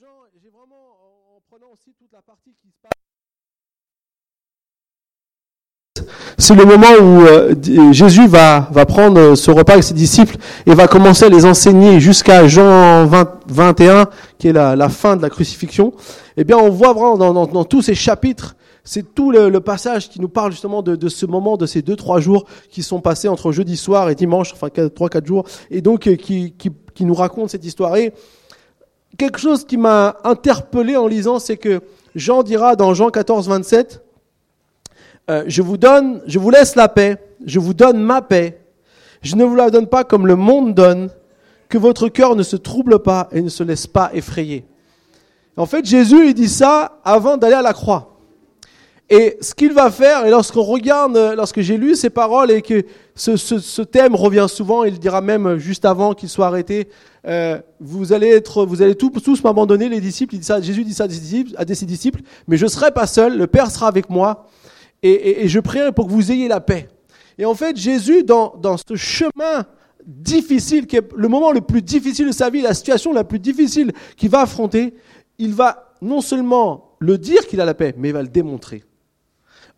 Jean, j'ai vraiment, en prenant aussi toute la partie qui se passe. C'est le moment où euh, Jésus va, va prendre ce repas avec ses disciples et va commencer à les enseigner jusqu'à Jean 20, 21, qui est la, fin de la crucifixion. Eh bien, on voit vraiment dans, tous ces chapitres, c'est tout le, passage qui nous parle justement de, de, ce moment, de ces deux, trois jours qui sont passés entre jeudi soir et dimanche, enfin trois, quatre jours, et donc euh, qui, qui, qui nous raconte cette histoire. Et quelque chose qui m'a interpellé en lisant, c'est que Jean dira dans Jean 14, 27, euh, je vous donne, je vous laisse la paix, je vous donne ma paix. Je ne vous la donne pas comme le monde donne, que votre cœur ne se trouble pas et ne se laisse pas effrayer. En fait, Jésus, il dit ça avant d'aller à la croix. Et ce qu'il va faire, et lorsqu'on regarde, lorsque j'ai lu ces paroles et que ce, ce, ce, thème revient souvent, il dira même juste avant qu'il soit arrêté, euh, vous allez être, vous allez tous, tous m'abandonner, les disciples. Il dit ça, Jésus dit ça à, ses disciples, à ses disciples, mais je serai pas seul, le Père sera avec moi, et, et, et, je prierai pour que vous ayez la paix. Et en fait, Jésus, dans, dans ce chemin difficile, qui est le moment le plus difficile de sa vie, la situation la plus difficile qu'il va affronter, il va non seulement le dire qu'il a la paix, mais il va le démontrer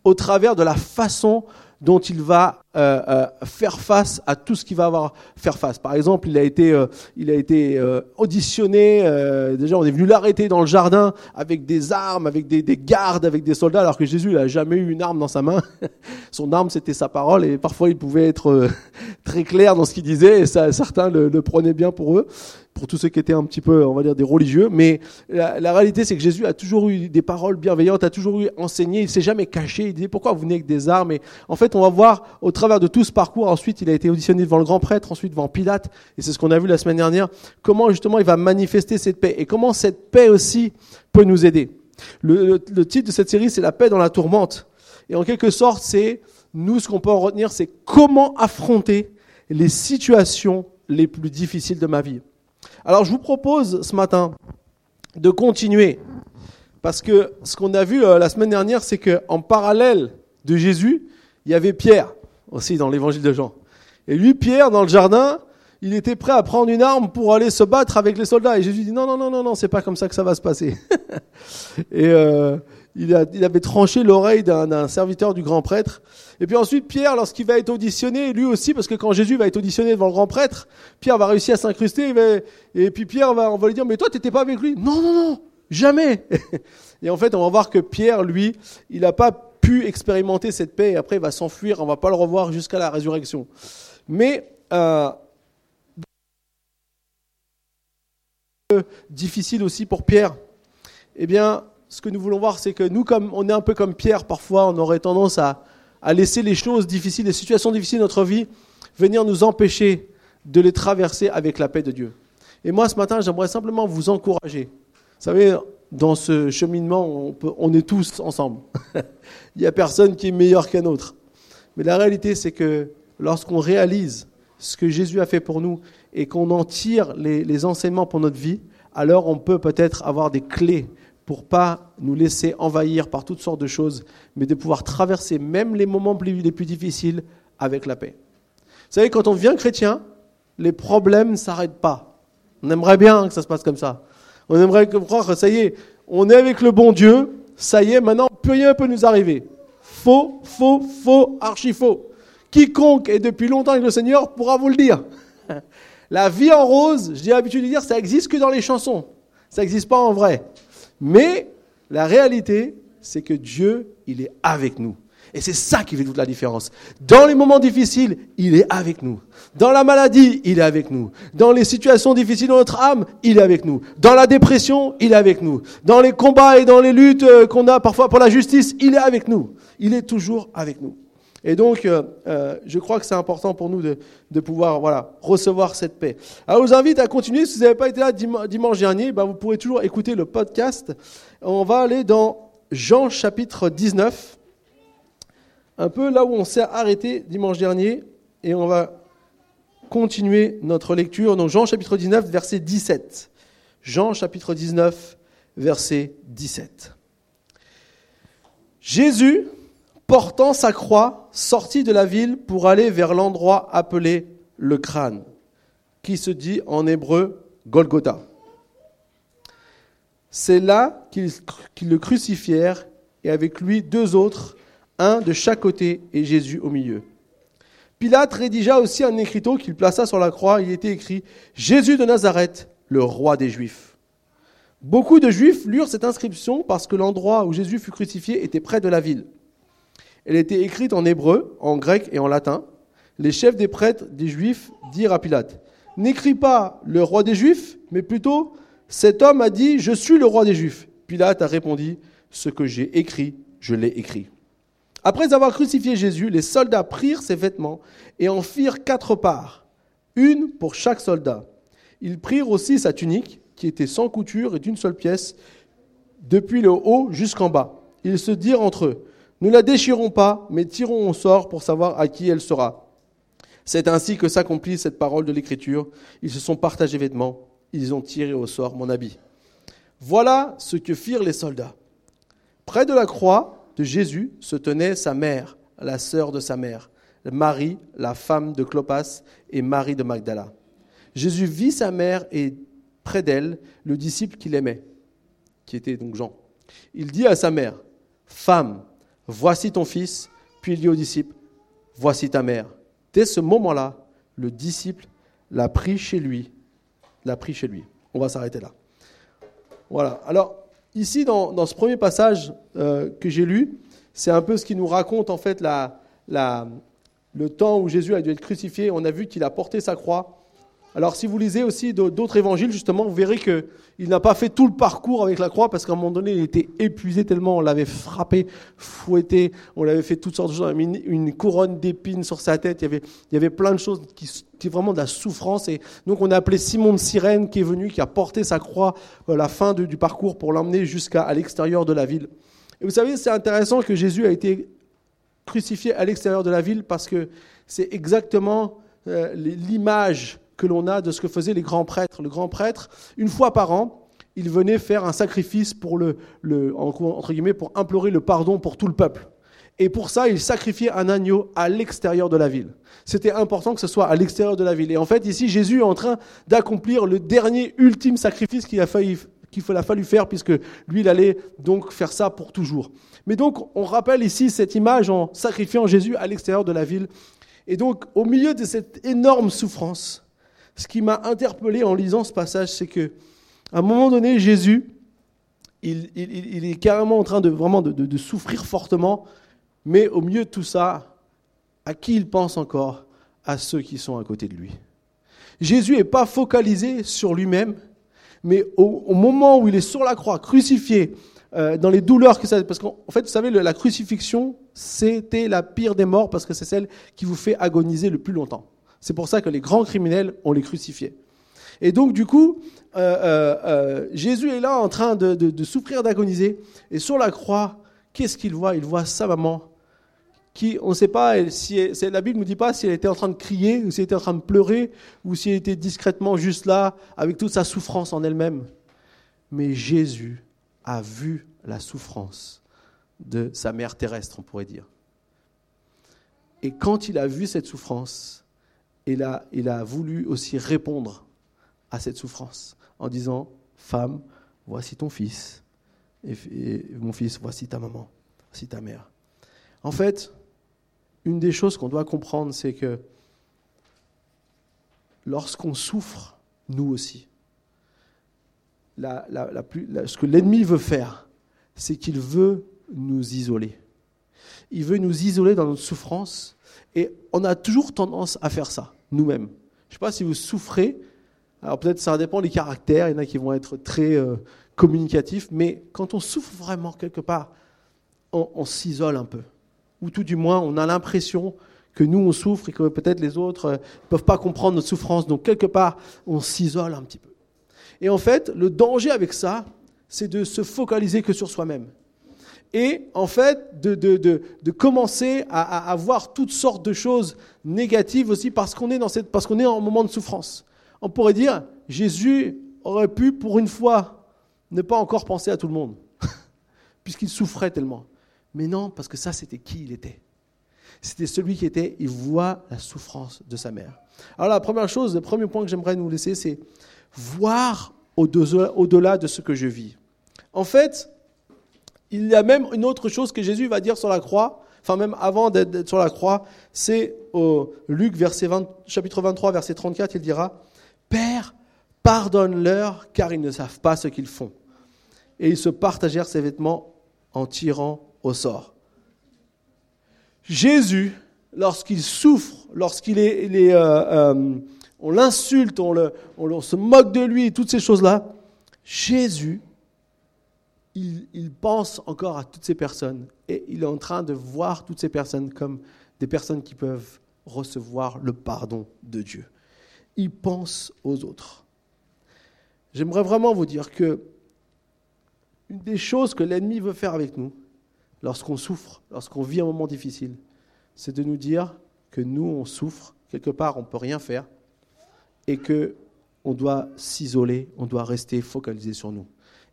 au travers de la façon dont il va euh, euh, faire face à tout ce qu'il va avoir faire face. Par exemple, il a été, euh, il a été euh, auditionné. Euh, déjà, on est venu l'arrêter dans le jardin avec des armes, avec des, des gardes, avec des soldats, alors que Jésus n'a jamais eu une arme dans sa main. Son arme, c'était sa parole, et parfois il pouvait être euh, très clair dans ce qu'il disait, et ça, certains le, le prenaient bien pour eux pour tous ceux qui étaient un petit peu, on va dire, des religieux. Mais la, réalité, c'est que Jésus a toujours eu des paroles bienveillantes, a toujours eu enseigné. Il s'est jamais caché. Il disait pourquoi vous venez avec des armes? Et en fait, on va voir au travers de tout ce parcours. Ensuite, il a été auditionné devant le grand prêtre, ensuite devant Pilate. Et c'est ce qu'on a vu la semaine dernière. Comment justement il va manifester cette paix et comment cette paix aussi peut nous aider. Le titre de cette série, c'est la paix dans la tourmente. Et en quelque sorte, c'est nous ce qu'on peut en retenir, c'est comment affronter les situations les plus difficiles de ma vie. Alors je vous propose ce matin de continuer, parce que ce qu'on a vu euh, la semaine dernière, c'est qu'en parallèle de Jésus, il y avait Pierre aussi dans l'évangile de Jean. Et lui, Pierre, dans le jardin, il était prêt à prendre une arme pour aller se battre avec les soldats. Et Jésus dit non, non, non, non, non, c'est pas comme ça que ça va se passer. et euh, il, a, il, avait tranché l'oreille d'un serviteur du grand prêtre. Et puis ensuite, Pierre, lorsqu'il va être auditionné, lui aussi, parce que quand Jésus va être auditionné devant le grand prêtre, Pierre va réussir à s'incruster. Et puis Pierre va, on va lui dire, mais toi, t'étais pas avec lui? Non, non, non, jamais. et en fait, on va voir que Pierre, lui, il n'a pas pu expérimenter cette paix. Et après, il va s'enfuir. On va pas le revoir jusqu'à la résurrection. Mais euh, difficile aussi pour Pierre. Eh bien, ce que nous voulons voir, c'est que nous, comme on est un peu comme Pierre, parfois, on aurait tendance à, laisser les choses difficiles, les situations difficiles de notre vie, venir nous empêcher de les traverser avec la paix de Dieu. Et moi, ce matin, j'aimerais simplement vous encourager. Vous savez, dans ce cheminement, on, est tous ensemble. Il n'y a personne qui est meilleur qu'un autre. Mais la réalité, c'est que lorsqu'on réalise ce que Jésus a fait pour nous et qu'on en tire les enseignements pour notre vie, alors on peut peut-être avoir des clés pour pas nous laisser envahir par toutes sortes de choses, mais de pouvoir traverser même les moments les plus difficiles avec la paix. Vous savez, quand on devient chrétien, les problèmes ne s'arrêtent pas. On aimerait bien que ça se passe comme ça. On aimerait croire que ça y est, on est avec le bon Dieu, ça y est, maintenant plus rien ne peut nous arriver. Faux, faux, faux, archi faux. Quiconque est depuis longtemps avec le Seigneur pourra vous le dire. La vie en rose, j'ai l'habitude de dire, ça existe que dans les chansons. Ça n'existe pas en vrai. Mais la réalité, c'est que Dieu, il est avec nous. Et c'est ça qui fait toute la différence. Dans les moments difficiles, il est avec nous. Dans la maladie, il est avec nous. Dans les situations difficiles de notre âme, il est avec nous. Dans la dépression, il est avec nous. Dans les combats et dans les luttes euh, qu'on a parfois pour la justice, il est avec nous. Il est toujours avec nous. Et donc, euh, euh, je crois que c'est important pour nous de, de, pouvoir voilà, recevoir cette paix. Alors, je vous invite à continuer. Si vous n'avez pas été là dimanche dernier, ben, vous pourrez toujours écouter le podcast. On va aller dans Jean chapitre 19, un peu là où on s'est arrêté dimanche dernier, et on va continuer notre lecture. Donc, Jean chapitre 19, verset 17. Jean chapitre 19, verset 17. Jésus portant sa croix, sortit de la ville pour aller vers l'endroit appelé le crâne, qui se dit en hébreu Golgotha. C'est là qu'ils le crucifièrent et avec lui deux autres, un de chaque côté et Jésus au milieu. Pilate rédigea aussi un écriteau qu'il plaça sur la croix. Il était écrit Jésus de Nazareth, le roi des Juifs. Beaucoup de Juifs lurent cette inscription parce que l'endroit où Jésus fut crucifié était près de la ville. Elle était écrite en hébreu, en grec et en latin. Les chefs des prêtres des Juifs dirent à Pilate N'écris pas le roi des Juifs, mais plutôt cet homme a dit Je suis le roi des Juifs. Pilate a répondu Ce que j'ai écrit, je l'ai écrit. Après avoir crucifié Jésus, les soldats prirent ses vêtements et en firent quatre parts, une pour chaque soldat. Ils prirent aussi sa tunique, qui était sans couture et d'une seule pièce, depuis le haut jusqu'en bas. Ils se dirent entre eux Ne la déchirons pas, mais tirons au sort pour savoir à qui elle sera. C'est ainsi que s'accomplit cette parole de l'Écriture. Ils se sont partagés vêtements, ils ont tiré au sort mon habit. Voilà ce que firent les soldats. Près de la croix de Jésus se tenait sa mère, la sœur de sa mère, Marie, la femme de Clopas, et Marie de Magdala. Jésus vit sa mère et près d'elle le disciple qu'il aimait, qui était donc Jean. Il dit à sa mère, Femme, voici ton fils, puis il dit au disciple, Voici ta mère. Dès ce moment-là, le disciple l'a pris chez lui. L'a pris chez lui. On va s'arrêter là. Voilà. Alors, ici, dans, ce premier passage euh, que j'ai lu, c'est un peu ce qui nous raconte en fait la, la, le temps où Jésus a dû être crucifié. On a vu qu'il a porté sa croix. Alors si vous lisez aussi d'autres évangiles, justement, vous verrez qu'il n'a pas fait tout le parcours avec la croix parce qu'à un moment donné, il était épuisé tellement, on l'avait frappé, fouetté, on l'avait fait toutes sortes de choses, on une couronne d'épines sur sa tête, il y, avait, il y avait plein de choses qui étaient vraiment de la souffrance. Et donc on a appelé Simon de Sirène qui est venu, qui a porté sa croix à la fin du parcours pour l'emmener jusqu'à l'extérieur de la ville. Et vous savez, c'est intéressant que Jésus a été crucifié à l'extérieur de la ville parce que c'est exactement euh, l'image que l'on a de ce que faisaient les grands prêtres. Le grand prêtre, une fois par an, il venait faire un sacrifice pour le, entre guillemets, pour implorer le pardon pour tout le peuple. Et pour ça, il sacrifiait un agneau à l'extérieur de la ville. C'était important que ce soit à l'extérieur de la ville. Et en fait, ici, Jésus est en train d'accomplir le dernier, ultime sacrifice qu'il a, qu'il a fallu faire, puisque lui, il allait donc faire ça pour toujours. Mais donc, on rappelle ici cette image en sacrifiant Jésus à l'extérieur de la ville. Et donc, au milieu de cette énorme souffrance, ce qui m'a interpellé en lisant ce passage, c'est que à un moment donné, Jésus, il, est carrément en train de vraiment souffrir fortement, mais au milieu de tout ça, à qui il pense encore? À ceux qui sont à côté de lui. Jésus n'est pas focalisé sur lui-même, mais au, moment où il est sur la croix, crucifié, euh, dans les douleurs que ça... Parce qu'en fait, vous savez, la crucifixion, c'était la pire des morts parce que c'est celle qui vous fait agoniser le plus longtemps. C'est pour ça que les grands criminels, on les crucifiait. Et donc, du coup, euh, euh, euh, Jésus est là en train de, souffrir, d'agoniser. Et sur la croix, qu'est-ce qu'il voit? Il voit sa maman, qui, on ne sait pas, si la Bible ne nous dit pas si elle était en train de crier, ou si elle était en train de pleurer, ou si elle était discrètement juste là, avec toute sa souffrance en elle-même. Mais Jésus a vu la souffrance de sa mère terrestre, on pourrait dire. Et quand il a vu cette souffrance, il a, il a voulu aussi répondre à cette souffrance en disant, femme, voici ton fils, et, mon fils, voici ta maman, voici ta mère. En fait, une des choses qu'on doit comprendre, c'est que lorsqu'on souffre, nous aussi, ce que l'ennemi veut faire, c'est qu'il veut nous isoler. Il veut nous isoler dans notre souffrance et on a toujours tendance à faire ça, nous-mêmes. Je ne sais pas si vous souffrez. Alors peut-être ça dépend des caractères. Il y en a qui vont être très euh, communicatifs. Mais quand on souffre vraiment quelque part, on, s'isole un peu. Ou tout du moins, on a l'impression que nous, on souffre et que peut-être les autres ne euh, peuvent pas comprendre notre souffrance. Donc quelque part, on s'isole un petit peu. Et en fait, le danger avec ça, c'est de se focaliser que sur soi-même et en fait de, de, de, commencer à, à, voir toutes sortes de choses négatives aussi parce qu'on est dans cette, parce qu'on est en moment de souffrance. On pourrait dire Jésus aurait pu pour une fois ne pas encore penser à tout le monde puisqu'il souffrait tellement. Mais non, parce que ça c'était qui il était. C'était celui qui était, il voit la souffrance de sa mère. Alors la première chose, le premier point que j'aimerais nous laisser, c'est voir au-delà de ce que je vis. En fait, il y a même une autre chose que Jésus va dire sur la croix, enfin même avant d'être sur la croix, c'est au Luc verset 20, chapitre 23 verset 34, il dira Père, pardonne-leur car ils ne savent pas ce qu'ils font. Et ils se partagèrent ses vêtements en tirant au sort. Jésus, lorsqu'il souffre, lorsqu'il est, euh, euh, on l'insulte, on, on, se moque de lui, toutes ces choses-là, Jésus il, pense encore à toutes ces personnes et il est en train de voir toutes ces personnes comme des personnes qui peuvent recevoir le pardon de Dieu. Il pense aux autres. J'aimerais vraiment vous dire que une des choses que l'ennemi veut faire avec nous, lorsqu'on souffre, lorsqu'on vit un moment difficile, c'est de nous dire que nous, on souffre, quelque part, on ne peut rien faire, et que on doit s'isoler, on doit rester focalisé sur nous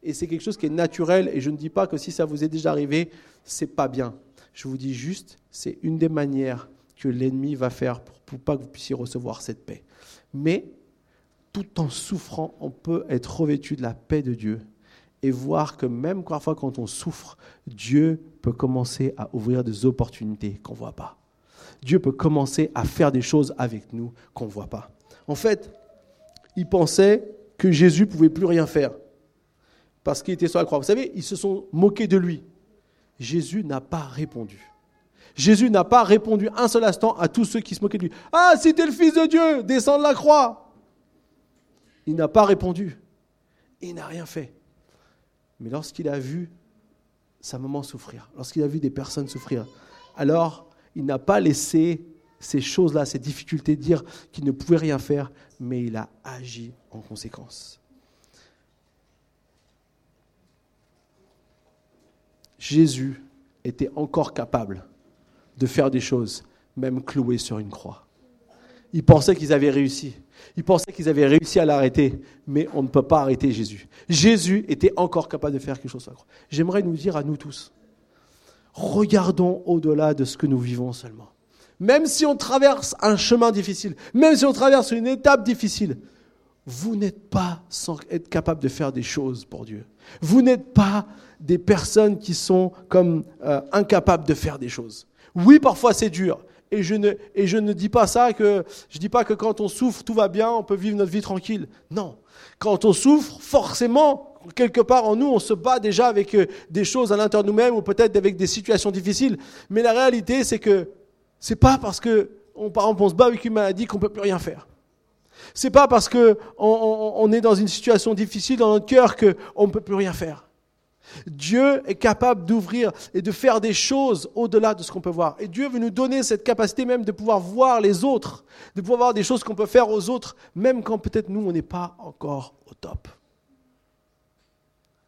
et c'est quelque chose qui est naturel. Et je ne dis pas que si ça vous est déjà arrivé, c'est pas bien. Je vous dis juste, c'est une des manières que l'ennemi va faire pour, pour pas que vous puissiez recevoir cette paix. Mais tout en souffrant, on peut être revêtu de la paix de Dieu et voir que même parfois quand on souffre, Dieu peut commencer à ouvrir des opportunités qu'on ne voit pas. Dieu peut commencer à faire des choses avec nous qu'on ne voit pas. En fait, il pensait que Jésus pouvait plus rien faire parce qu'il était sur la croix. Vous savez, ils se sont moqués de lui. Jésus n'a pas répondu. Jésus n'a pas répondu un seul instant à tous ceux qui se moquaient de lui. Ah, si tu es le Fils de Dieu, descends de la croix. Il n'a pas répondu. Il n'a rien fait. Mais lorsqu'il a vu sa maman souffrir, lorsqu'il a vu des personnes souffrir, alors il n'a pas laissé ces choses-là, ces difficultés, dire qu'il ne pouvait rien faire, mais il a agi en conséquence. Jésus était encore capable de faire des choses, même cloué sur une croix. Ils pensaient qu'ils avaient réussi. Ils pensaient qu'ils avaient réussi à l'arrêter, mais on ne peut pas arrêter Jésus. Jésus était encore capable de faire quelque chose sur la croix. J'aimerais nous dire à nous tous, regardons au-delà de ce que nous vivons seulement. Même si on traverse un chemin difficile, même si on traverse une étape difficile, vous n'êtes pas sans être capable de faire des choses pour Dieu. Vous n'êtes pas des personnes qui sont comme euh, incapables de faire des choses. Oui, parfois c'est dur. Et je, ne, et je ne dis pas ça que je dis pas que quand on souffre tout va bien, on peut vivre notre vie tranquille. Non, quand on souffre, forcément, quelque part en nous, on se bat déjà avec euh, des choses à l'intérieur de nous-mêmes ou peut-être avec des situations difficiles. Mais la réalité, c'est que c'est pas parce que on, par exemple, on se bat avec une maladie qu'on peut plus rien faire. C'est pas parce qu'on on, est dans une situation difficile dans notre cœur qu'on ne peut plus rien faire. Dieu est capable d'ouvrir et de faire des choses au-delà de ce qu'on peut voir. Et Dieu veut nous donner cette capacité même de pouvoir voir les autres, de pouvoir voir des choses qu'on peut faire aux autres, même quand peut-être nous, on n'est pas encore au top.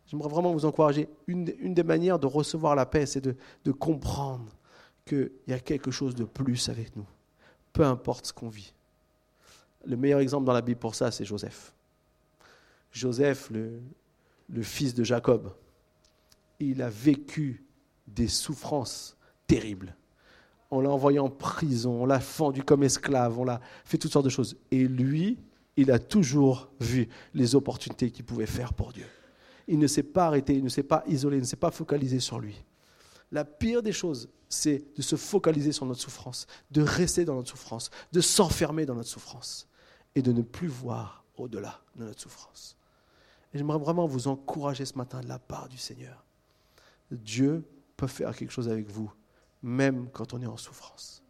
J'aimerais vraiment vous encourager. Une, des manières de recevoir la paix, c'est de, de comprendre qu'il y a quelque chose de plus avec nous, peu importe ce qu'on vit. Le meilleur exemple dans la Bible pour ça, c'est Joseph. Joseph, le, fils de Jacob, il a vécu des souffrances terribles. On l'a envoyé en prison, on l'a fendu comme esclave, on l'a fait toutes sortes de choses. Et lui, il a toujours vu les opportunités qu'il pouvait faire pour Dieu. Il ne s'est pas arrêté, il ne s'est pas isolé, il ne s'est pas focalisé sur lui. La pire des choses, c'est de se focaliser sur notre souffrance, de rester dans notre souffrance, de s'enfermer dans notre souffrance et de ne plus voir au-delà de notre souffrance. Et j'aimerais vraiment vous encourager ce matin de la part du Seigneur. Dieu peut faire quelque chose avec vous, même quand on est en souffrance.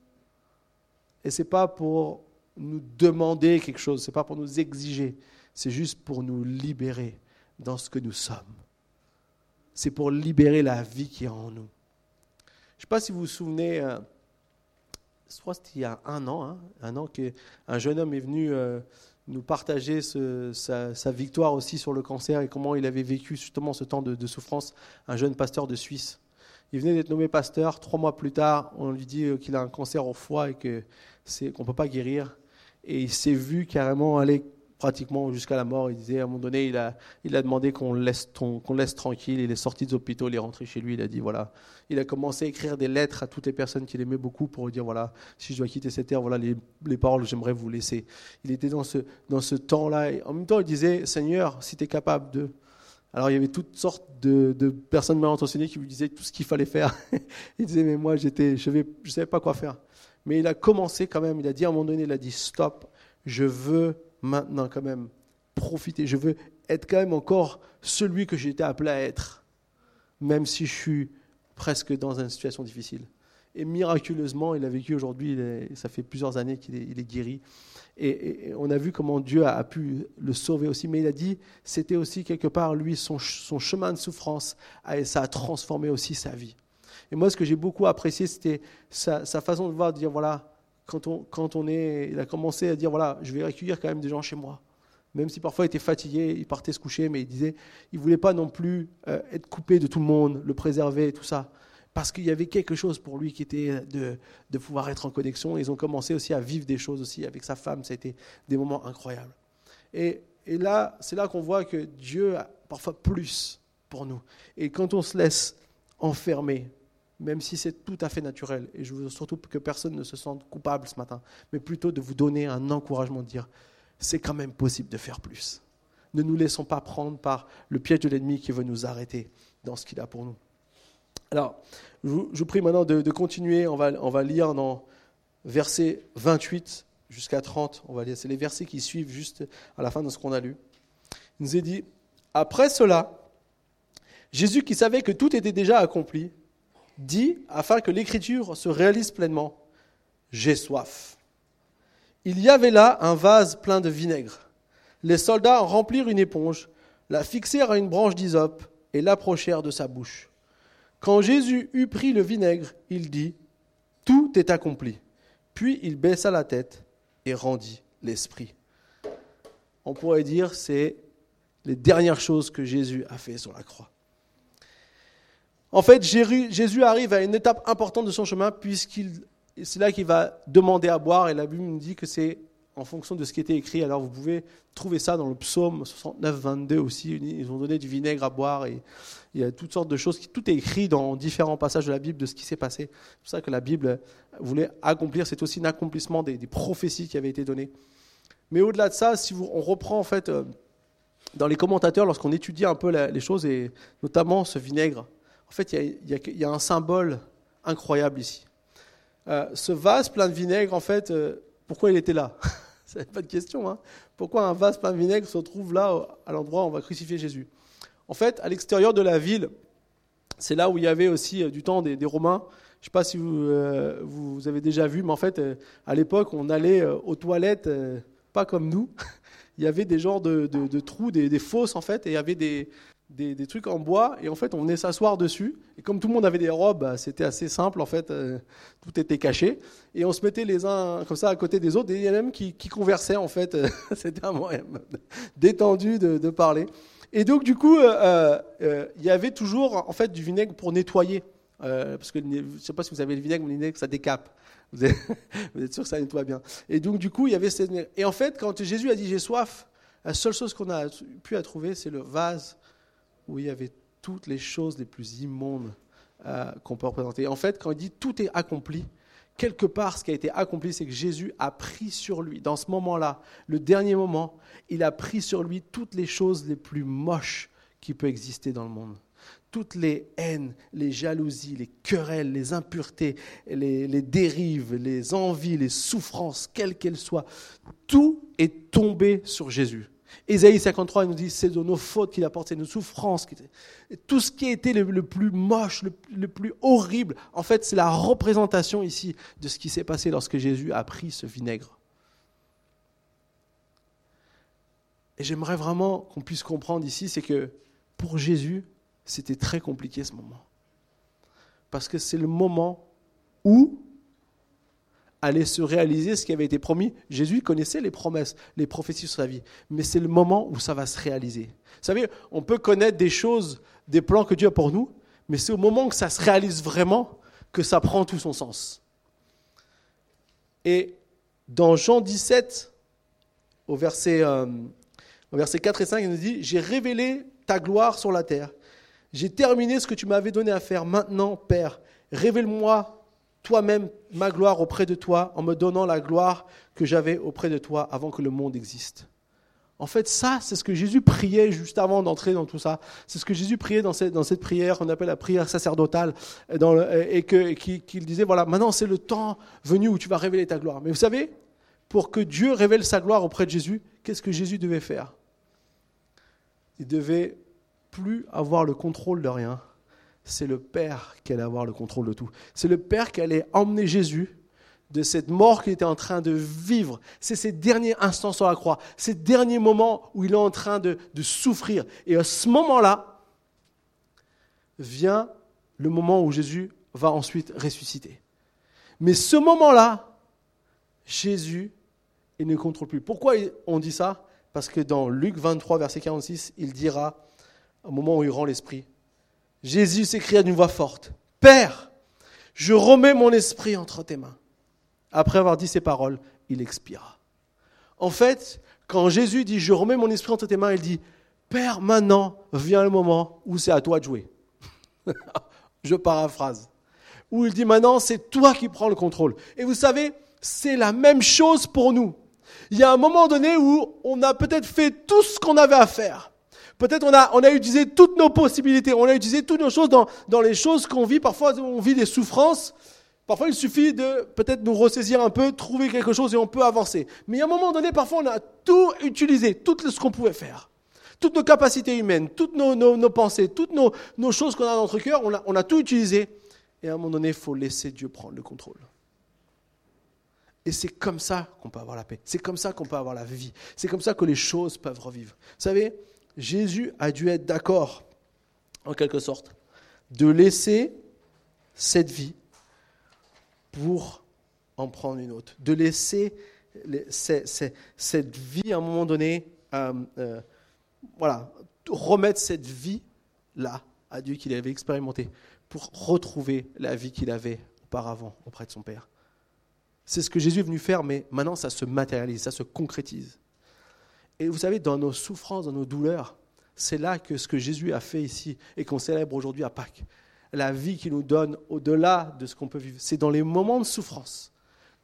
Et ce n'est pas pour nous demander quelque chose, ce n'est pas pour nous exiger, c'est juste pour nous libérer dans ce que nous sommes. C'est pour libérer la vie qui est en nous. Je ne sais pas si vous vous souvenez, euh, je crois que c'était il y a un an, hein, un an qu'un jeune homme est venu euh, nous partager sa, victoire aussi sur le cancer et comment il avait vécu justement ce temps de, souffrance, un jeune pasteur de Suisse. Il venait d'être nommé pasteur, trois mois plus tard, on lui dit qu'il a un cancer au foie et qu'on ne peut pas guérir. Et il s'est vu carrément aller pratiquement jusqu'à la mort. Il disait, à un moment donné, il a, il a demandé qu'on laisse, qu'on laisse tranquille. Il est sorti des hôpitaux, il est rentré chez lui. Il a dit, voilà. Il a commencé à écrire des lettres à toutes les personnes qu'il aimait beaucoup pour dire, voilà, si je dois quitter cette terre, voilà les, les paroles j'aimerais vous laisser. Il était dans ce, dans ce temps-là. en même temps, il disait, Seigneur, si tu es capable de, Alors il y avait toutes sortes de, personnes mal intentionnées qui lui disaient tout ce qu'il fallait faire. il disait mais moi je ne je savais pas quoi faire. Mais il a commencé quand même, il a dit à un moment donné, il a dit stop, je veux maintenant quand même profiter, je veux être quand même encore celui que j'étais appelé à être, même si je suis presque dans une situation difficile. Et miraculeusement, il a vécu aujourd'hui, ça fait plusieurs années qu'il est, guéri. Et, on a vu comment Dieu a, pu le sauver aussi. Mais il a dit, c'était aussi quelque part, lui, son, chemin de souffrance, et ça a transformé aussi sa vie. Et moi, ce que j'ai beaucoup apprécié, c'était sa, façon de voir, de dire, voilà, quand on, quand on est, il a commencé à dire, voilà, je vais accueillir quand même des gens chez moi. Même si parfois il était fatigué, il partait se coucher, mais il disait, il voulait pas non plus euh, être coupé de tout le monde, le préserver, tout ça parce qu'il y avait quelque chose pour lui qui était de, de, pouvoir être en connexion. Ils ont commencé aussi à vivre des choses aussi avec sa femme. Ça a été des moments incroyables. Et, et là, c'est là qu'on voit que Dieu a parfois plus pour nous. Et quand on se laisse enfermer, même si c'est tout à fait naturel, et je veux surtout que personne ne se sente coupable ce matin, mais plutôt de vous donner un encouragement, de dire, c'est quand même possible de faire plus. Ne nous laissons pas prendre par le piège de l'ennemi qui veut nous arrêter dans ce qu'il a pour nous. Alors, je vous, prie maintenant de, continuer. On va, on va, lire dans versets 28 jusqu'à 30. On va lire, c'est les versets qui suivent juste à la fin de ce qu'on a lu. Il nous est dit Après cela, Jésus, qui savait que tout était déjà accompli, dit, afin que l'écriture se réalise pleinement J'ai soif. Il y avait là un vase plein de vinaigre. Les soldats remplirent une éponge, la fixèrent à une branche d'hysope et l'approchèrent de sa bouche. Quand Jésus eut pris le vinaigre, il dit, Tout est accompli. Puis il baissa la tête et rendit l'esprit. On pourrait dire c'est les dernières choses que Jésus a fait sur la croix. En fait, Jésus arrive à une étape importante de son chemin puisqu'il c'est là qu'il va demander à boire et la Bible nous dit que c'est en fonction de ce qui était écrit. Alors vous pouvez trouver ça dans le psaume 69, 22 aussi. Ils ont donné du vinaigre à boire et il y a toutes sortes de choses. Tout est écrit dans différents passages de la Bible de ce qui s'est passé. C'est pour ça que la Bible voulait accomplir. C'est aussi un accomplissement des, prophéties qui avaient été données. Mais au-delà de ça, si on reprend en fait euh, dans les commentateurs, lorsqu'on étudie un peu les choses et notamment ce vinaigre, en fait il y a, un symbole incroyable ici. Euh, ce vase plein de vinaigre, en fait, euh, pourquoi il était là? C'est pas de question. Hein. Pourquoi un vase plein de vinaigre se trouve là, à l'endroit où on va crucifier Jésus? En fait, à l'extérieur de la ville, c'est là où il y avait aussi euh, du temps des, Romains. Je ne sais pas si vous, avez déjà vu, mais en fait, à l'époque, on allait aux toilettes, pas comme nous. il y avait des genres de, trous, des, des, fosses, en fait, et il y avait des, des, trucs en bois et en fait on venait s'asseoir dessus. Et comme tout le monde avait des robes bah, c'était assez simple en fait euh, tout était caché. Et on se mettait les uns comme ça à côté des autres et il y en a même qui, conversaient en fait. C'était un moyen détendu de, parler. Et donc du coup euh, euh, il y avait toujours en fait du vinaigre pour nettoyer. Parce que je ne sais pas si vous avez le vinaigre mais le vinaigre ça décape. Vous êtes, sûr que ça nettoie bien. Et donc du coup il y avait cette... et en fait quand Jésus a dit j'ai soif la seule chose qu'on a pu à trouver c'est le vase où il y avait toutes les choses les plus immondes euh, qu'on peut représenter. En fait, quand il dit tout est accompli, quelque part, ce qui a été accompli, c'est que Jésus a pris sur lui, dans ce moment-là, le dernier moment, il a pris sur lui toutes les choses les plus moches qui peuvent exister dans le monde. Toutes les haines, les jalousies, les querelles, les impuretés, les, les dérives, les envies, les souffrances, quelles qu'elles soient, tout est tombé sur Jésus. Ésaïe 53 nous dit c'est de nos fautes qu'il a porté, nos souffrances. Tout ce qui a été le, plus moche, le, plus horrible, en fait, c'est la représentation ici de ce qui s'est passé lorsque Jésus a pris ce vinaigre. Et j'aimerais vraiment qu'on puisse comprendre ici, c'est que pour Jésus, c'était très compliqué ce moment. Parce que c'est le moment où allait se réaliser ce qui avait été promis. Jésus connaissait les promesses, les prophéties sur sa vie, mais c'est le moment où ça va se réaliser. Vous savez, on peut connaître des choses, des plans que Dieu a pour nous, mais c'est au moment que ça se réalise vraiment que ça prend tout son sens. Et dans Jean 17, au verset, euh, au verset 4 et 5, il nous dit, J'ai révélé ta gloire sur la terre. J'ai terminé ce que tu m'avais donné à faire. Maintenant, Père, révèle-moi toi-même ma gloire auprès de toi en me donnant la gloire que j'avais auprès de toi avant que le monde existe. En fait, ça, c'est ce que Jésus priait juste avant d'entrer dans tout ça. C'est ce que Jésus priait dans cette, dans cette prière qu'on appelle la prière sacerdotale, dans et qu'il disait, voilà, maintenant c'est le temps venu où tu vas révéler ta gloire. Mais vous savez, pour que Dieu révèle sa gloire auprès de Jésus, qu'est-ce que Jésus devait faire? Il devait plus avoir le contrôle de rien. C'est le Père qui allait avoir le contrôle de tout. C'est le Père qui allait emmener Jésus de cette mort qu'il était en train de vivre. C'est ces derniers instants sur la croix, ces derniers moments où il est en train de, souffrir. Et à ce moment-là, vient le moment où Jésus va ensuite ressusciter. Mais ce moment-là, Jésus, il ne contrôle plus. Pourquoi on dit ça? Parce que dans Luc 23, verset 46, il dira, au moment où il rend l'esprit, Jésus s'écria d'une voix forte, Père, je remets mon esprit entre tes mains. Après avoir dit ces paroles, il expira. En fait, quand Jésus dit Je remets mon esprit entre tes mains, il dit Père, maintenant vient le moment où c'est à toi de jouer. Je paraphrase. Où il dit Maintenant, c'est toi qui prends le contrôle. Et vous savez, c'est la même chose pour nous. Il y a un moment donné où on a peut-être fait tout ce qu'on avait à faire. Peut-être on a, on a utilisé toutes nos possibilités, on a utilisé toutes nos choses dans, dans les choses qu'on vit. Parfois, on vit des souffrances Parfois, il suffit de peut-être nous ressaisir un peu, trouver quelque chose et on peut avancer. Mais à un moment donné, parfois, on a tout utilisé, tout ce qu'on pouvait faire. Toutes nos capacités humaines, toutes nos, pensées, toutes nos, choses qu'on a dans notre cœur, on a, on a tout utilisé. Et à un moment donné, il faut laisser Dieu prendre le contrôle. Et c'est comme ça qu'on peut avoir la paix. C'est comme ça qu'on peut avoir la vie. C'est comme ça que les choses peuvent revivre. Vous savez, Jésus a dû être d'accord, en quelque sorte, de laisser cette vie pour en prendre une autre, de laisser cette vie à un moment donné, euh, euh, voilà, remettre cette vie-là à Dieu qu'il avait expérimenté pour retrouver la vie qu'il avait auparavant auprès de son Père. C'est ce que Jésus est venu faire, mais maintenant ça se matérialise, ça se concrétise. Et vous savez, dans nos souffrances, dans nos douleurs, c'est là que ce que Jésus a fait ici et qu'on célèbre aujourd'hui à Pâques, la vie qu'il nous donne au-delà de ce qu'on peut vivre. C'est dans les moments de souffrance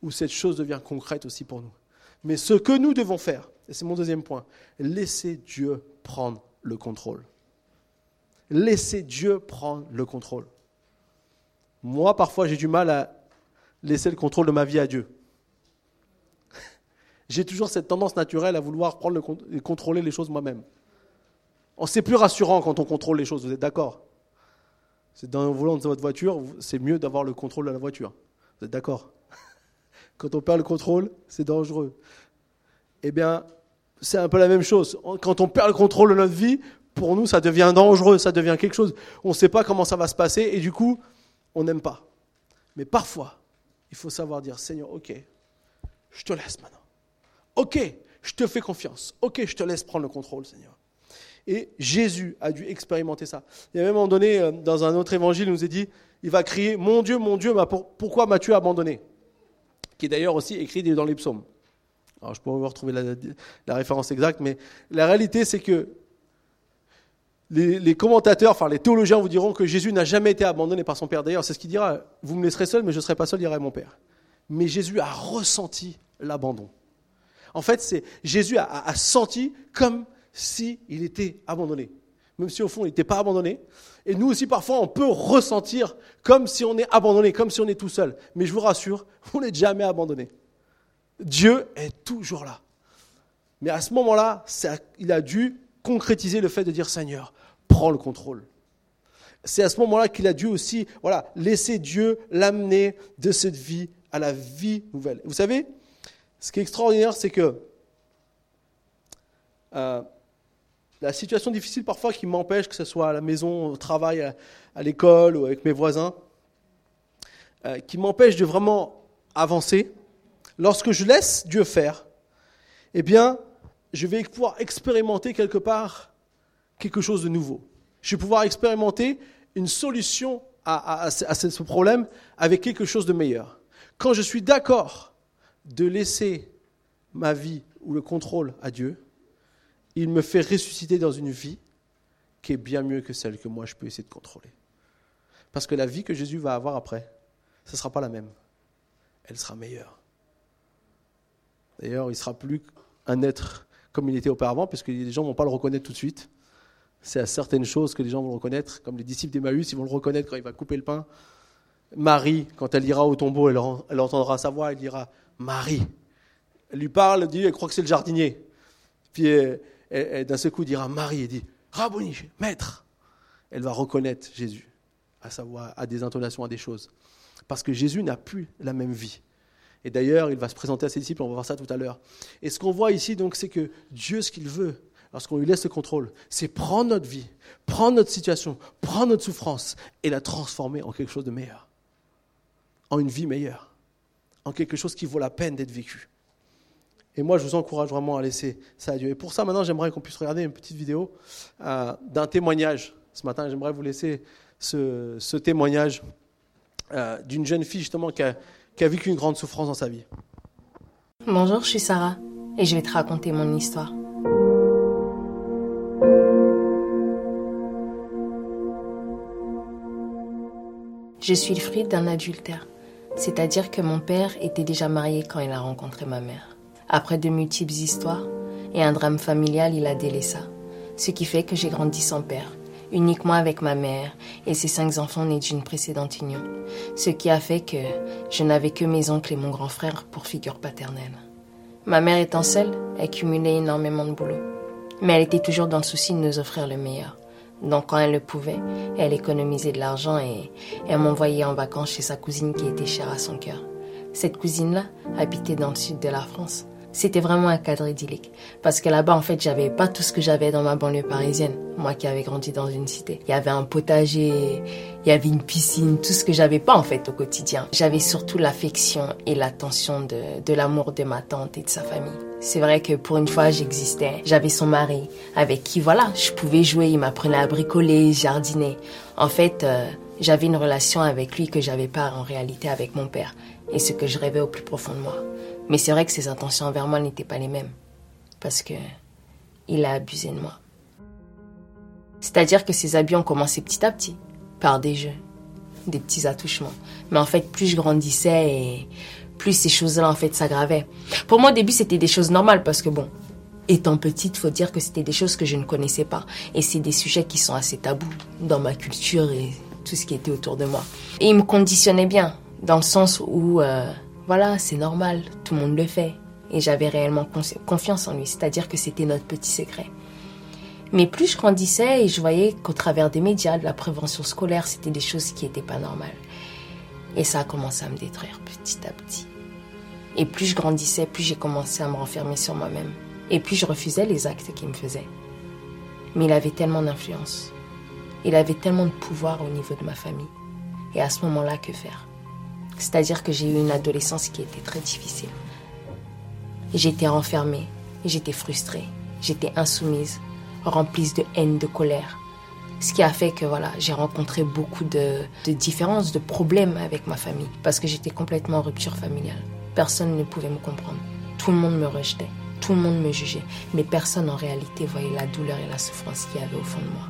où cette chose devient concrète aussi pour nous. Mais ce que nous devons faire, et c'est mon deuxième point, laisser Dieu prendre le contrôle. Laisser Dieu prendre le contrôle. Moi, parfois, j'ai du mal à laisser le contrôle de ma vie à Dieu. J'ai toujours cette tendance naturelle à vouloir prendre le, et contrôler les choses moi-même. C'est plus rassurant quand on contrôle les choses, vous êtes d'accord? C'est dans le volant de votre voiture, c'est mieux d'avoir le contrôle de la voiture. Vous êtes d'accord? Quand on perd le contrôle, c'est dangereux. Eh bien, c'est un peu la même chose. Quand on perd le contrôle de notre vie, pour nous, ça devient dangereux, ça devient quelque chose. On ne sait pas comment ça va se passer et du coup, on n'aime pas. Mais parfois, il faut savoir dire Seigneur, ok, je te laisse maintenant. Ok, je te fais confiance. Ok, je te laisse prendre le contrôle, Seigneur. Et Jésus a dû expérimenter ça. Il y a même un moment donné, euh, dans un autre évangile, il nous est dit, il va crier, mon Dieu, mon Dieu, pourquoi m'as-tu abandonné? Qui est d'ailleurs aussi écrit dans les psaumes. Alors je pourrais retrouver la, référence exacte, mais la réalité c'est que les, commentateurs, enfin les théologiens vous diront que Jésus n'a jamais été abandonné par son Père. D'ailleurs, c'est ce qu'il dira, vous me laisserez seul, mais je ne serai pas seul, dirait mon Père. Mais Jésus a ressenti l'abandon. En fait, c'est Jésus a, senti comme s'il il était abandonné. Même si au fond il n'était pas abandonné. Et nous aussi parfois on peut ressentir comme si on est abandonné, comme si on est tout seul. Mais je vous rassure, on n'est jamais abandonné. Dieu est toujours là. Mais à ce moment-là, il a dû concrétiser le fait de dire Seigneur, prends le contrôle. C'est à ce moment-là qu'il a dû aussi voilà, laisser Dieu l'amener de cette vie à la vie nouvelle. Vous savez, ce qui est extraordinaire, c'est que euh, la situation difficile parfois qui m'empêche, que ce soit à la maison, au travail, à, l'école ou avec mes voisins, euh, qui m'empêche de vraiment avancer, lorsque je laisse Dieu faire, eh bien, je vais pouvoir expérimenter quelque part quelque chose de nouveau. Je vais pouvoir expérimenter une solution à, à ce problème avec quelque chose de meilleur. Quand je suis d'accord de laisser ma vie ou le contrôle à Dieu, il me fait ressusciter dans une vie qui est bien mieux que celle que moi je peux essayer de contrôler. Parce que la vie que Jésus va avoir après, ce ne sera pas la même. Elle sera meilleure. D'ailleurs, il ne sera plus un être comme il était auparavant, puisque les gens ne vont pas le reconnaître tout de suite. C'est à certaines choses que les gens vont le reconnaître, comme les disciples d'Emmaüs, ils vont le reconnaître quand il va couper le pain. Marie, quand elle ira au tombeau, elle, entendra sa voix, elle dira Marie. Elle lui parle, elle dit, elle croit que c'est le jardinier. Puis d'un seul coup, dira Marie, elle dit Rabouni, maître. Elle va reconnaître Jésus à sa voix, à des intonations, à des choses. Parce que Jésus n'a plus la même vie. Et d'ailleurs, il va se présenter à ses disciples, on va voir ça tout à l'heure. Et ce qu'on voit ici, donc, c'est que Dieu, ce qu'il veut, lorsqu'on lui laisse le contrôle, c'est prendre notre vie, prendre notre situation, prendre notre souffrance et la transformer en quelque chose de meilleur. En une vie meilleure. Quelque chose qui vaut la peine d'être vécu. Et moi, je vous encourage vraiment à laisser ça à Dieu. Et pour ça, maintenant, j'aimerais qu'on puisse regarder une petite vidéo euh, d'un témoignage. Ce matin, j'aimerais vous laisser ce, témoignage euh, d'une jeune fille, justement, qui a vécu une grande souffrance dans sa vie. Bonjour, je suis Sarah et je vais te raconter mon histoire. Je suis le fruit d'un adultère, c'est-à-dire que mon père était déjà marié quand il a rencontré ma mère. Après de multiples histoires et un drame familial, il a délaissé ce qui fait que j'ai grandi sans père uniquement avec ma mère et ses cinq enfants nés d'une précédente union, ce qui a fait que je n'avais que mes oncles et mon grand frère pour figure paternelle. Ma mère étant seule, elle cumulait énormément de boulot, mais elle était toujours dans le souci de nous offrir le meilleur. Donc quand elle le pouvait, elle économisait de l'argent et elle m'envoyait en vacances chez sa cousine qui était chère à son cœur. Cette cousine-là habitait dans le sud de la France c'était vraiment un cadre idyllique. Parce que là-bas, en fait, j'avais pas tout ce que j'avais dans ma banlieue parisienne. Moi qui avais grandi dans une cité. Il y avait un potager, il y avait une piscine, tout ce que j'avais pas, en fait, au quotidien. J'avais surtout l'affection et l'attention de, de l'amour de ma tante et de sa famille. C'est vrai que pour une fois, j'existais. J'avais son mari, avec qui, voilà, je pouvais jouer. Il m'apprenait à bricoler, jardiner. En fait, euh, j'avais une relation avec lui que j'avais pas en réalité avec mon père. Et ce que je rêvais au plus profond de moi. Mais c'est vrai que ses intentions envers moi n'étaient pas les mêmes. Parce que il a abusé de moi. C'est-à-dire que ses abus ont commencé petit à petit, par des jeux, des petits attouchements. Mais en fait, plus je grandissais et plus ces choses-là en fait s'aggravaient. Pour moi au début, c'était des choses normales parce que bon, étant petite, faut dire que c'était des choses que je ne connaissais pas et c'est des sujets qui sont assez tabous dans ma culture et tout ce qui était autour de moi. Et il me conditionnait bien dans le sens où euh, voilà, c'est normal, tout le monde le fait. Et j'avais réellement confiance en lui, c'est-à-dire que c'était notre petit secret. Mais plus je grandissais et je voyais qu'au travers des médias, de la prévention scolaire, c'était des choses qui n'étaient pas normales. Et ça a commencé à me détruire petit à petit. Et plus je grandissais, plus j'ai commencé à me renfermer sur moi-même. Et plus je refusais les actes qu'il me faisait. Mais il avait tellement d'influence. Il avait tellement de pouvoir au niveau de ma famille. Et à ce moment-là, que faire? C'est-à-dire que j'ai eu une adolescence qui était très difficile. J'étais renfermée, j'étais frustrée, j'étais insoumise, remplie de haine, de colère. Ce qui a fait que voilà, j'ai rencontré beaucoup de, de différences, de problèmes avec ma famille, parce que j'étais complètement en rupture familiale. Personne ne pouvait me comprendre. Tout le monde me rejetait, tout le monde me jugeait, mais personne en réalité voyait la douleur et la souffrance qu'il y avait au fond de moi.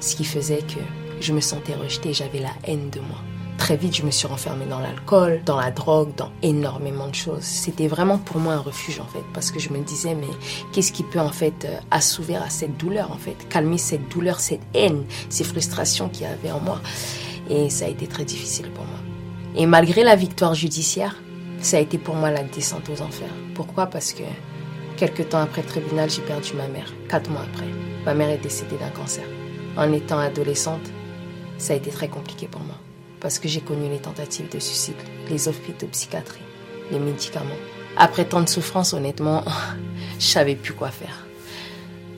Ce qui faisait que je me sentais rejetée, j'avais la haine de moi. Très vite, je me suis renfermée dans l'alcool, dans la drogue, dans énormément de choses. C'était vraiment pour moi un refuge en fait, parce que je me disais mais qu'est-ce qui peut en fait euh, assouvir à cette douleur en fait, calmer cette douleur, cette haine, ces frustrations qu'il y avait en moi. Et ça a été très difficile pour moi. Et malgré la victoire judiciaire, ça a été pour moi la descente aux enfers. Pourquoi? Parce que quelques temps après le tribunal, j'ai perdu ma mère. Quatre mois après, ma mère est décédée d'un cancer. En étant adolescente, ça a été très compliqué pour moi parce que j'ai connu les tentatives de suicide, les psychiatrie, les médicaments. Après tant de souffrances, honnêtement, je savais plus quoi faire.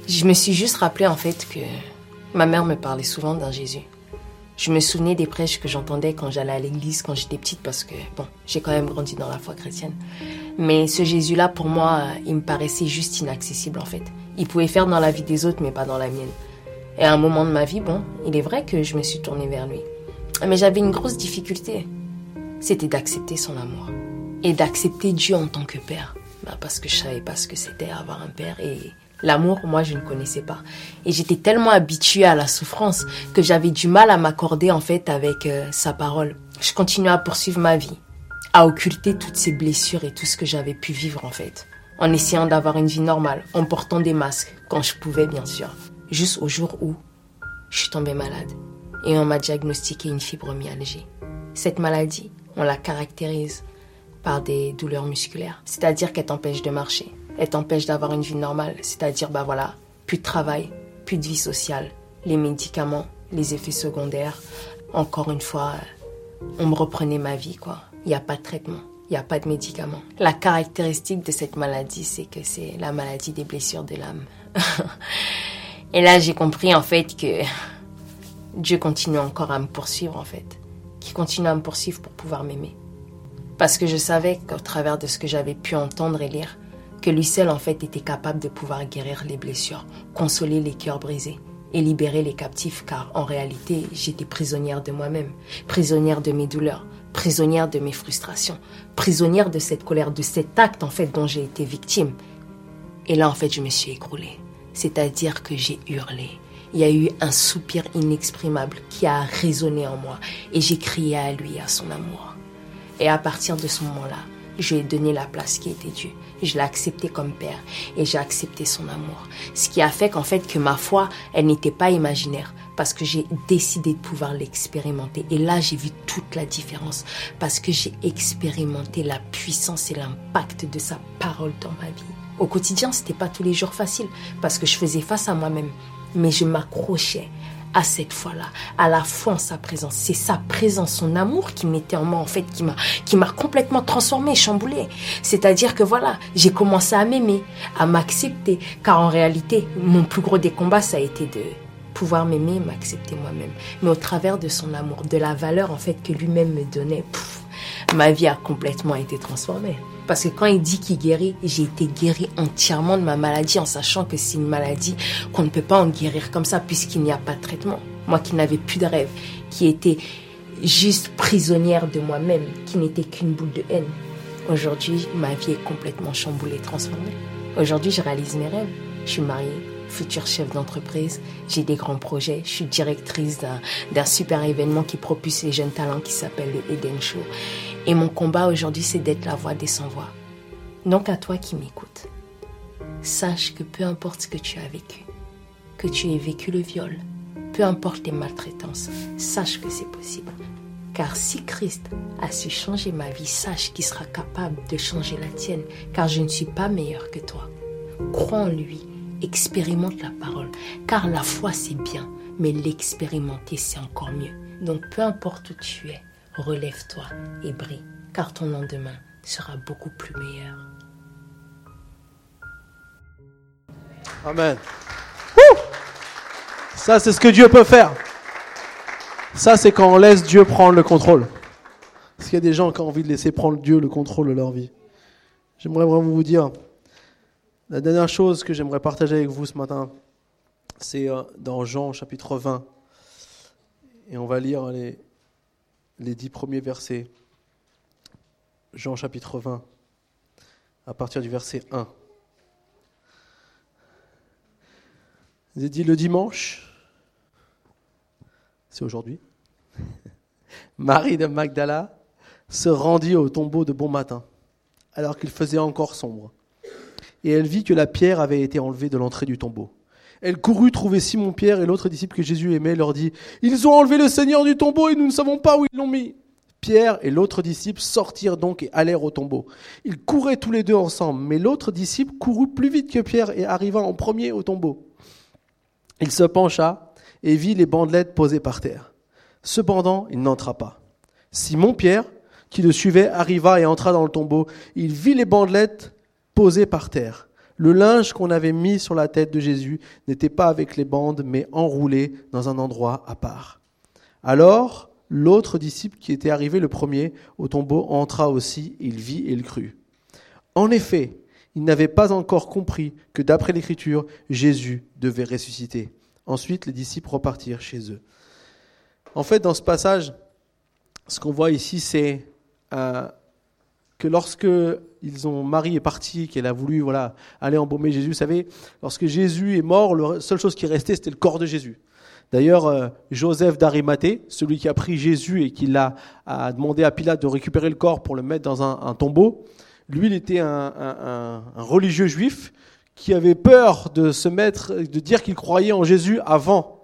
Je me suis juste rappelé en fait que ma mère me parlait souvent d'un Jésus. Je me souvenais des prêches que j'entendais quand j'allais à l'église quand j'étais petite parce que bon, j'ai quand même grandi dans la foi chrétienne. Mais ce Jésus-là, pour moi, il me paraissait juste inaccessible en fait. Il pouvait faire dans la vie des autres, mais pas dans la mienne. Et à un moment de ma vie, bon, il est vrai que je me suis tournée vers lui. Mais j'avais une grosse difficulté. C'était d'accepter son amour. Et d'accepter Dieu en tant que père. Bah, parce que je savais pas ce que c'était avoir un père. Et l'amour, moi, je ne connaissais pas. Et j'étais tellement habituée à la souffrance que j'avais du mal à m'accorder, en fait, avec euh, sa parole. Je continuais à poursuivre ma vie. À occulter toutes ces blessures et tout ce que j'avais pu vivre, en fait. en essayant d'avoir une vie normale, en portant des masques, quand je pouvais bien sûr. Juste au jour où je suis tombée malade et on m'a diagnostiqué une fibromyalgie. Cette maladie, on la caractérise par des douleurs musculaires, c'est-à-dire qu'elle t'empêche de marcher, elle t'empêche d'avoir une vie normale, c'est-à-dire bah voilà, plus de travail, plus de vie sociale, les médicaments, les effets secondaires. Encore une fois, on me reprenait ma vie quoi. Il n'y a pas de traitement il n'y a pas de médicaments. La caractéristique de cette maladie, c'est que c'est la maladie des blessures de l'âme. Et là, j'ai compris en fait que Dieu continue encore à me poursuivre en fait. Qu'il continue à me poursuivre pour pouvoir m'aimer. Parce que je savais qu'au travers de ce que j'avais pu entendre et lire, que lui seul en fait était capable de pouvoir guérir les blessures, consoler les cœurs brisés et libérer les captifs car en réalité j'étais prisonnière de moi-même, prisonnière de mes douleurs, prisonnière de mes frustrations, prisonnière de cette colère, de cet acte en fait dont j'ai été victime. Et là en fait je me suis écroulée, c'est-à-dire que j'ai hurlé. Il y a eu un soupir inexprimable qui a résonné en moi et j'ai crié à lui, à son amour. Et à partir de ce moment-là, je lui ai donné la place qui était due. Je l'ai accepté comme père et j'ai accepté son amour. Ce qui a fait qu'en fait que ma foi, elle n'était pas imaginaire parce que j'ai décidé de pouvoir l'expérimenter. Et là, j'ai vu toute la différence parce que j'ai expérimenté la puissance et l'impact de sa parole dans ma vie. Au quotidien, c'était pas tous les jours facile parce que je faisais face à moi-même, mais je m'accrochais à cette fois-là, à la foi en sa présence. C'est sa présence, son amour qui mettait en moi, en fait, qui m'a, complètement transformé, chamboulé. C'est-à-dire que voilà, j'ai commencé à m'aimer, à m'accepter, car en réalité, mon plus gros des combats, ça a été de pouvoir m'aimer, m'accepter moi-même. Mais au travers de son amour, de la valeur, en fait, que lui-même me donnait, ma vie a complètement été transformée. Parce que quand il dit qu'il guérit, j'ai été guéri entièrement de ma maladie en sachant que c'est une maladie qu'on ne peut pas en guérir comme ça puisqu'il n'y a pas de traitement. Moi qui n'avais plus de rêve, qui était juste prisonnière de moi-même, qui n'était qu'une boule de haine. Aujourd'hui, ma vie est complètement chamboulée, transformée. Aujourd'hui, je réalise mes rêves. Je suis mariée, futur chef d'entreprise, j'ai des grands projets, je suis directrice d'un super événement qui propulse les jeunes talents qui s'appelle le Eden Show. Et mon combat aujourd'hui, c'est d'être la voix des sans-voix. Donc à toi qui m'écoutes, sache que peu importe ce que tu as vécu, que tu aies vécu le viol, peu importe les maltraitances, sache que c'est possible. Car si Christ a su changer ma vie, sache qu'il sera capable de changer la tienne, car je ne suis pas meilleur que toi. Crois en lui, expérimente la parole, car la foi c'est bien, mais l'expérimenter c'est encore mieux. Donc peu importe où tu es, relève-toi et brille, car ton lendemain sera beaucoup plus meilleur. Amen. Ça, c'est ce que Dieu peut faire. Ça, c'est quand on laisse Dieu prendre le contrôle. Parce qu'il y a des gens qui ont envie de laisser prendre Dieu le contrôle de leur vie. J'aimerais vraiment vous dire, la dernière chose que j'aimerais partager avec vous ce matin, c'est euh, dans Jean chapitre 20. Et on va lire les, les dix premiers versets. Jean chapitre 20, à partir du verset 1. J'ai dit le dimanche, c'est aujourd'hui, Marie de Magdala se rendit au tombeau de bon matin, alors qu'il faisait encore sombre. Et elle vit que la pierre avait été enlevée de l'entrée du tombeau. Elle courut trouver Simon-Pierre et l'autre disciple que Jésus aimait, leur dit, Ils ont enlevé le Seigneur du tombeau et nous ne savons pas où ils l'ont mis. Pierre et l'autre disciple sortirent donc et allèrent au tombeau. Ils couraient tous les deux ensemble, mais l'autre disciple courut plus vite que Pierre et arriva en premier au tombeau. Il se pencha et vit les bandelettes posées par terre. Cependant, il n'entra pas. Simon-Pierre, qui le suivait, arriva et entra dans le tombeau. Il vit les bandelettes posées par terre le linge qu'on avait mis sur la tête de Jésus n'était pas avec les bandes, mais enroulé dans un endroit à part. Alors, l'autre disciple qui était arrivé le premier au tombeau entra aussi, il vit et il crut. En effet, il n'avait pas encore compris que d'après l'Écriture, Jésus devait ressusciter. Ensuite, les disciples repartirent chez eux. En fait, dans ce passage, ce qu'on voit ici, c'est euh, que lorsque ils ont Marie est partie, qu'elle a voulu voilà aller embaumer Jésus, vous savez, lorsque Jésus est mort, la seule chose qui restait c'était le corps de Jésus. D'ailleurs, euh, Joseph d'Arimathée, celui qui a pris Jésus et qui l'a a demandé à Pilate de récupérer le corps pour le mettre dans un, tombeau, Lui, il était un, religieux juif qui avait peur de se mettre, de dire qu'il croyait en Jésus avant.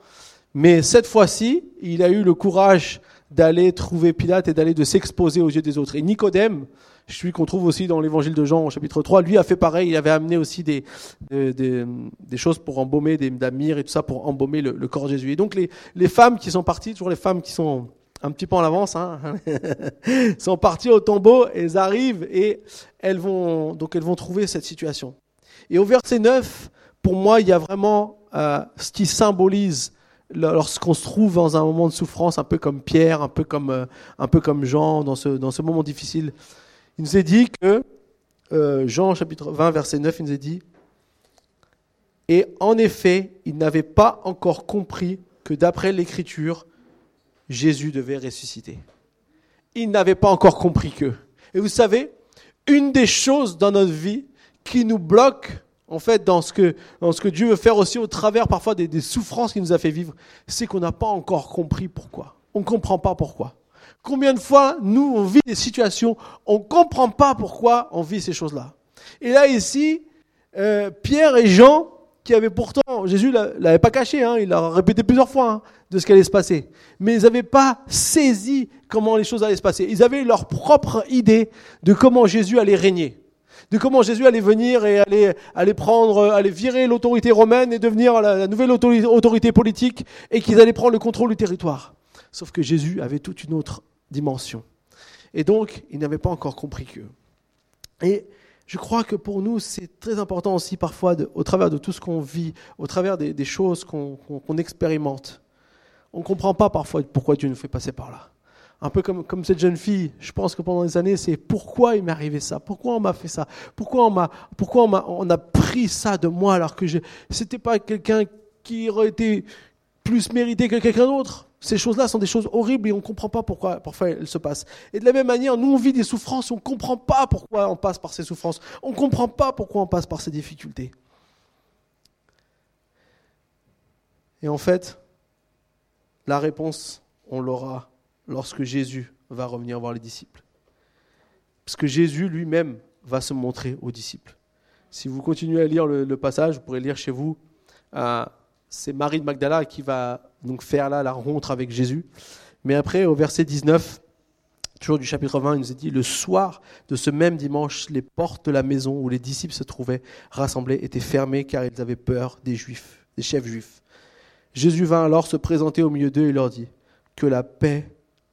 Mais cette fois-ci, il a eu le courage d'aller trouver Pilate et d'aller de s'exposer aux yeux des autres. Et Nicodème, celui qu'on trouve aussi dans l'évangile de Jean au chapitre 3, lui a fait pareil, il avait amené aussi des, des, choses pour embaumer, des damires et tout ça pour embaumer le, corps de Jésus. Et donc les, les femmes qui sont parties, toujours les femmes qui sont un petit peu en avance, hein, sont parties au tombeau, elles arrivent et elles vont, donc elles vont trouver cette situation. Et au verset 9, pour moi, il y a vraiment euh, ce qui symbolise lorsqu'on se trouve dans un moment de souffrance, un peu comme Pierre, un peu comme, euh, un peu comme Jean, dans ce, dans ce moment difficile. Il nous est dit que, euh, Jean chapitre 20, verset 9, il nous est dit, et en effet, il n'avait pas encore compris que d'après l'Écriture, Jésus devait ressusciter. Il n'avait pas encore compris que. Et vous savez, une des choses dans notre vie qui nous bloque, en fait, dans ce que, dans ce que Dieu veut faire aussi au travers parfois des, des souffrances qu'il nous a fait vivre, c'est qu'on n'a pas encore compris pourquoi. On ne comprend pas pourquoi. Combien de fois, nous, on vit des situations, on ne comprend pas pourquoi on vit ces choses-là. Et là, ici, euh, Pierre et Jean, qui avaient pourtant, Jésus ne l'avait pas caché, hein, il l'a répété plusieurs fois, hein, de ce qui allait se passer. Mais ils n'avaient pas saisi comment les choses allaient se passer. Ils avaient leur propre idée de comment Jésus allait régner de comment Jésus allait venir et allait, allait prendre, allait virer l'autorité romaine et devenir la, nouvelle autorité politique et qu'ils allaient prendre le contrôle du territoire. Sauf que Jésus avait toute une autre dimension. Et donc, il n'avait pas encore compris que. Et je crois que pour nous, c'est très important aussi parfois, au travers de tout ce qu'on vit, au travers des, choses qu'on expérimente. On ne comprend pas parfois pourquoi Dieu nous fait passer par là un peu comme, cette jeune fille, je pense que pendant des années, c'est pourquoi il m'est arrivé ça Pourquoi on m'a fait ça Pourquoi on m'a, pourquoi on, on a pris ça de moi alors que je, c'était pas quelqu'un qui aurait été plus mérité que quelqu'un d'autre Ces choses-là sont des choses horribles et on ne comprend pas pourquoi parfois elles se passent. Et de la même manière, nous on vit des souffrances, on ne comprend pas pourquoi on passe par ces souffrances. On ne comprend pas pourquoi on passe par ces difficultés. Et en fait, la réponse, on l'aura lorsque Jésus va revenir voir les disciples. Parce que Jésus lui-même va se montrer aux disciples. Si vous continuez à lire le, passage, vous pourrez lire chez vous. C'est Marie de Magdala qui va donc faire la rencontre avec Jésus. Mais après, au verset 19, toujours du chapitre 20, il nous est dit, le soir de ce même dimanche, les portes de la maison où les disciples se trouvaient rassemblés étaient fermées car ils avaient peur des juifs, des chefs juifs. Jésus vint alors se présenter au milieu d'eux et leur dit, que la paix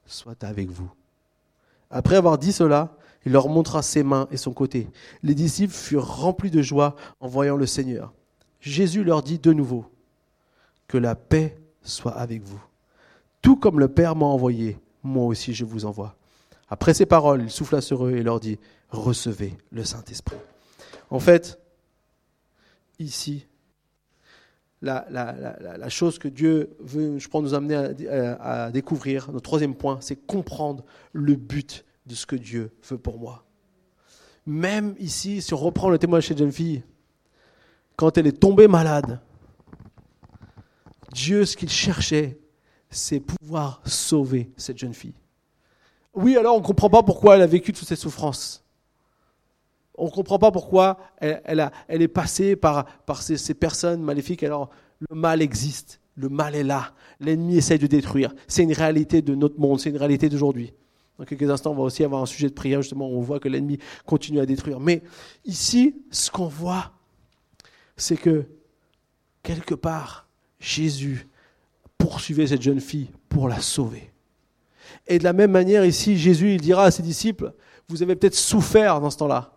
soit avec vous. Après avoir dit cela, il leur montra ses mains et son côté. Les disciples furent remplis de joie en voyant le Seigneur. Jésus leur dit de nouveau, Que la paix soit avec vous. Tout comme le Père m'a envoyé, moi aussi je vous envoie. Après ces paroles, il souffla sur eux et leur dit, Recevez le Saint-Esprit. En fait, ici, la, chose que Dieu veut, je pense, nous amener à, découvrir, notre troisième point, c'est comprendre le but de ce que Dieu veut pour moi. Même ici, si on reprend le témoignage de cette jeune fille, quand elle est tombée malade, Dieu, ce qu'il cherchait, c'est pouvoir sauver cette jeune fille. Oui, alors on ne comprend pas pourquoi elle a vécu toutes ces souffrances. On ne comprend pas pourquoi elle, est passée par, ces, personnes maléfiques. Alors, le mal existe, le mal est là, l'ennemi essaie de détruire. C'est une réalité de notre monde, c'est une réalité d'aujourd'hui. Dans quelques instants, on va aussi avoir un sujet de prière, justement, où on voit que l'ennemi continue à détruire. Mais ici, ce qu'on voit, c'est que, quelque part, Jésus poursuivait cette jeune fille pour la sauver. Et de la même manière, ici, Jésus, il dira à ses disciples, vous avez peut-être souffert dans ce temps-là.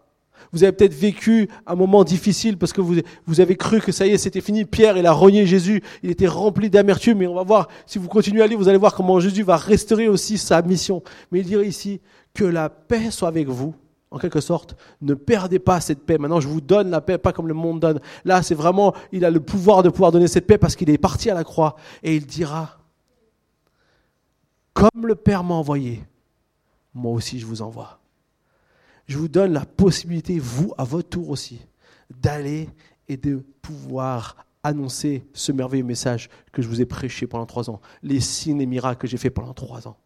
Vous avez peut-être vécu un moment difficile parce que vous, vous avez cru que ça y est, c'était fini. Pierre, il a renié Jésus. Il était rempli d'amertume. Mais on va voir, si vous continuez à lire, vous allez voir comment Jésus va restaurer aussi sa mission. Mais il dirait ici, que la paix soit avec vous. En quelque sorte, ne perdez pas cette paix. Maintenant, je vous donne la paix, pas comme le monde donne. Là, c'est vraiment, il a le pouvoir de pouvoir donner cette paix parce qu'il est parti à la croix. Et il dira, comme le Père m'a envoyé, moi aussi je vous envoie je vous donne la possibilité, vous, à votre tour aussi, d'aller et de pouvoir annoncer ce merveilleux message que je vous ai prêché pendant trois ans, les signes et miracles que j'ai fait pendant trois ans.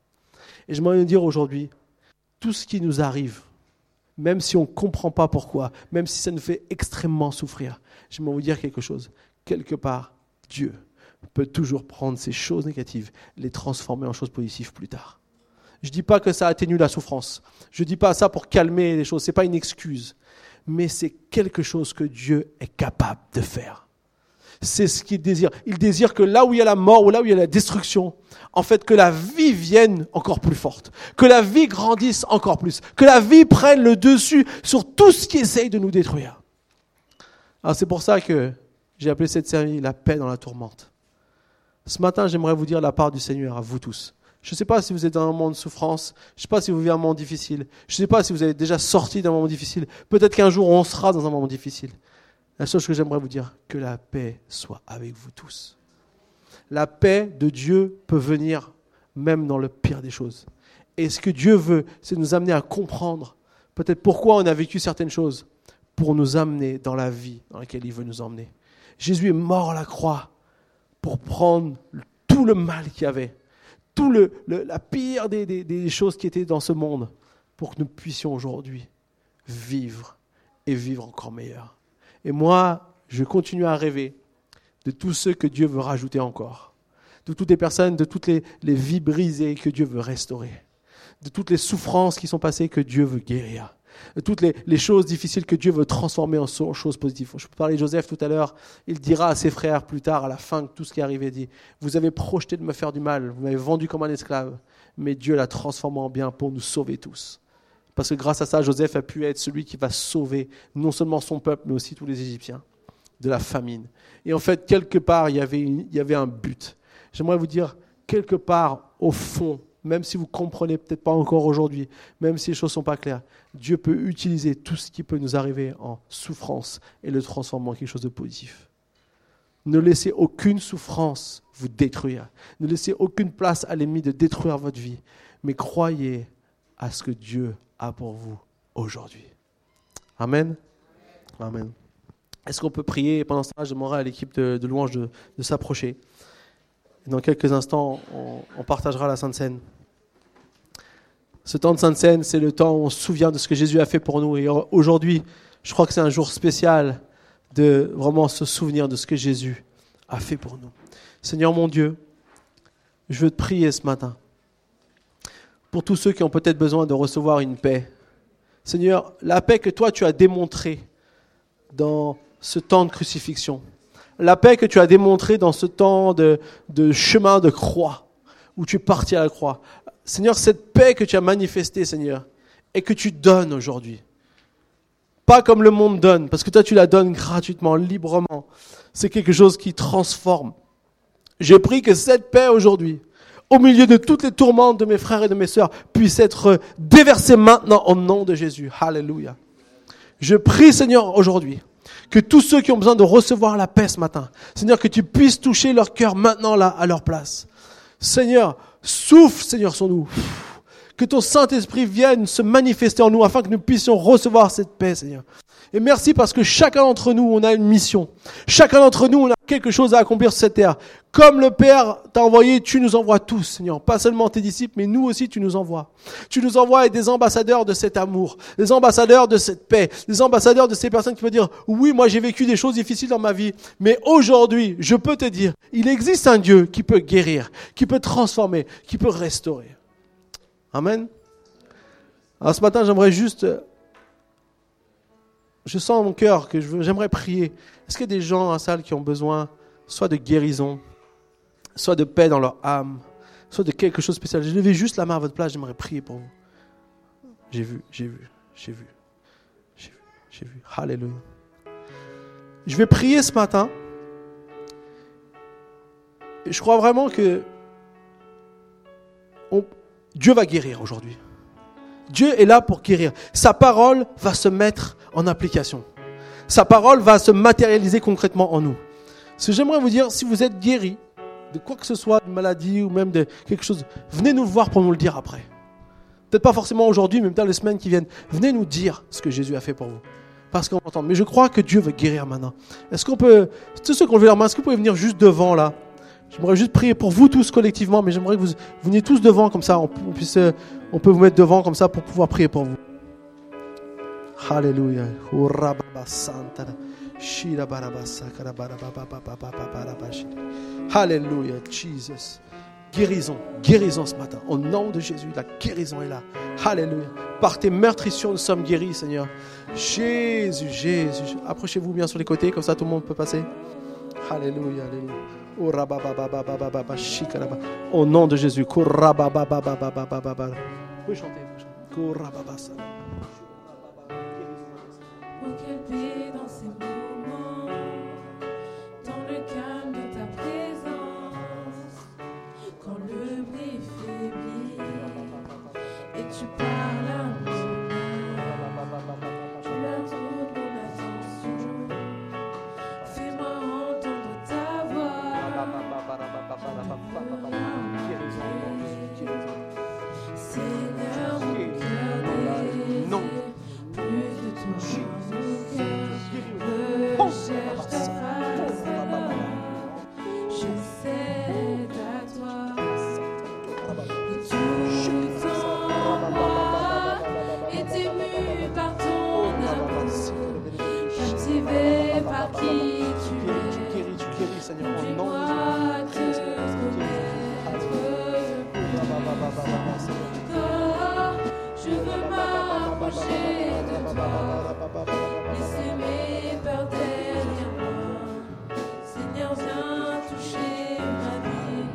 Et je m'en dire aujourd'hui, tout ce qui nous arrive, même si on ne comprend pas pourquoi, même si ça nous fait extrêmement souffrir, j'aimerais vous dire quelque chose. Quelque part, Dieu peut toujours prendre ces choses négatives, les transformer en choses positives plus tard. Je ne dis pas que ça atténue la souffrance. Je ne dis pas ça pour calmer les choses. Ce n'est pas une excuse. Mais c'est quelque chose que Dieu est capable de faire. C'est ce qu'il désire. Il désire que là où il y a la mort ou là où il y a la destruction, en fait, que la vie vienne encore plus forte, que la vie grandisse encore plus, que la vie prenne le dessus sur tout ce qui essaye de nous détruire. Alors c'est pour ça que j'ai appelé cette série La paix dans la tourmente. Ce matin, j'aimerais vous dire la part du Seigneur à vous tous. Je ne sais pas si vous êtes dans un moment de souffrance, je ne sais pas si vous vivez un moment difficile, je ne sais pas si vous avez déjà sorti d'un moment difficile, peut-être qu'un jour on sera dans un moment difficile. La chose que j'aimerais vous dire, que la paix soit avec vous tous. La paix de Dieu peut venir même dans le pire des choses. Et ce que Dieu veut, c'est nous amener à comprendre peut-être pourquoi on a vécu certaines choses, pour nous amener dans la vie dans laquelle il veut nous emmener. Jésus est mort à la croix pour prendre tout le mal qu'il y avait, tout le, la pire des, des choses qui étaient dans ce monde, pour que nous puissions aujourd'hui vivre et vivre encore meilleur. Et moi, je continue à rêver de tous ceux que Dieu veut rajouter encore, de toutes les personnes, de toutes les, vies brisées que Dieu veut restaurer, de toutes les souffrances qui sont passées que Dieu veut guérir, de toutes les, choses difficiles que Dieu veut transformer en choses positives. Je parlais de Joseph tout à l'heure, il dira à ses frères plus tard, à la fin de tout ce qui est arrivé, dit, vous avez projeté de me faire du mal, vous m'avez vendu comme un esclave, mais Dieu l'a transformé en bien pour nous sauver tous. Parce que grâce à ça, Joseph a pu être celui qui va sauver non seulement son peuple, mais aussi tous les Égyptiens de la famine. Et en fait, quelque part, il y avait, un but. J'aimerais vous dire, quelque part, au fond, même si vous comprenez peut-être pas encore aujourd'hui, même si les choses sont pas claires, Dieu peut utiliser tout ce qui peut nous arriver en souffrance et le transformer en quelque chose de positif. Ne laissez aucune souffrance vous détruire. Ne laissez aucune place à l'ennemi de détruire votre vie. Mais croyez à ce que Dieu a pour vous aujourd'hui. Amen. Amen. Est-ce qu'on peut prier pendant ce temps, je demanderai à l'équipe de, louange de, s'approcher? Dans quelques instants, on, partagera la Sainte Seine. Ce temps de Sainte Seine, c'est le temps où on se souvient de ce que Jésus a fait pour nous. Et aujourd'hui, je crois que c'est un jour spécial de vraiment se souvenir de ce que Jésus a fait pour nous. Seigneur mon Dieu, je veux te prier ce matin pour tous ceux qui ont peut-être besoin de recevoir une paix. Seigneur, la paix que toi tu as démontrée dans ce temps de crucifixion, la paix que tu as démontrée dans ce temps de, chemin de croix, où tu es parti à la croix. Seigneur, cette paix que tu as manifestée, Seigneur, et que tu donnes aujourd'hui. Pas comme le monde donne, parce que toi tu la donnes gratuitement, librement. C'est quelque chose qui transforme. J'ai pris que cette paix aujourd'hui, au milieu de toutes les tourmentes de mes frères et de mes sœurs, puisse être déversée maintenant au nom de Jésus. Alléluia. Je prie, Seigneur, aujourd'hui, que tous ceux qui ont besoin de recevoir la paix ce matin, Seigneur, que tu puisses toucher leur cœur maintenant là, à leur place. Seigneur, souffle, Seigneur, sur nous. Que ton Saint-Esprit vienne se manifester en nous afin que nous puissions recevoir cette paix, Seigneur. Et merci parce que chacun d'entre nous, on a une mission. Chacun d'entre nous, on a quelque chose à accomplir sur cette terre. Comme le Père t'a envoyé, tu nous envoies tous, Seigneur. Pas seulement tes disciples, mais nous aussi, tu nous envoies. Tu nous envoies des ambassadeurs de cet amour, des ambassadeurs de cette paix, des ambassadeurs de ces personnes qui peuvent dire, oui, moi j'ai vécu des choses difficiles dans ma vie, mais aujourd'hui, je peux te dire, il existe un Dieu qui peut guérir, qui peut transformer, qui peut restaurer. Amen. Alors ce matin, j'aimerais juste je sens dans mon cœur que j'aimerais prier. Est-ce qu'il y a des gens la salle qui ont besoin soit de guérison, soit de paix dans leur âme, soit de quelque chose de spécial? Je levais juste la main à votre place, j'aimerais prier pour vous. J'ai vu, j'ai vu, j'ai vu, j'ai vu, j'ai vu. Alléluia. Je vais prier ce matin. Je crois vraiment que Dieu va guérir aujourd'hui. Dieu est là pour guérir. Sa parole va se mettre en application. Sa parole va se matérialiser concrètement en nous. Ce que j'aimerais vous dire, si vous êtes guéri de quoi que ce soit, de maladie ou même de quelque chose, venez nous voir pour nous le dire après. Peut-être pas forcément aujourd'hui, mais peut-être les semaines qui viennent. Venez nous dire ce que Jésus a fait pour vous. Parce qu'on entend. Mais je crois que Dieu veut guérir maintenant. Est-ce qu'on peut, tous ceux qui ont levé leur main, est-ce que vous pouvez venir juste devant là? J'aimerais juste prier pour vous tous collectivement, mais j'aimerais que vous veniez tous devant comme ça, on, puisse, euh, on peut vous mettre devant comme ça pour pouvoir prier pour vous. Alléluia. Alléluia, Jesus. Guérison, guérison ce matin. Au nom de Jésus, la guérison est là. Alléluia. Par tes meurtrissures, nous sommes guéris, Seigneur. Jésus, Jésus. Approchez-vous bien sur les côtés, comme ça tout le monde peut passer. Alléluia, Alléluia. Au nom de Jésus. Vous pouvez.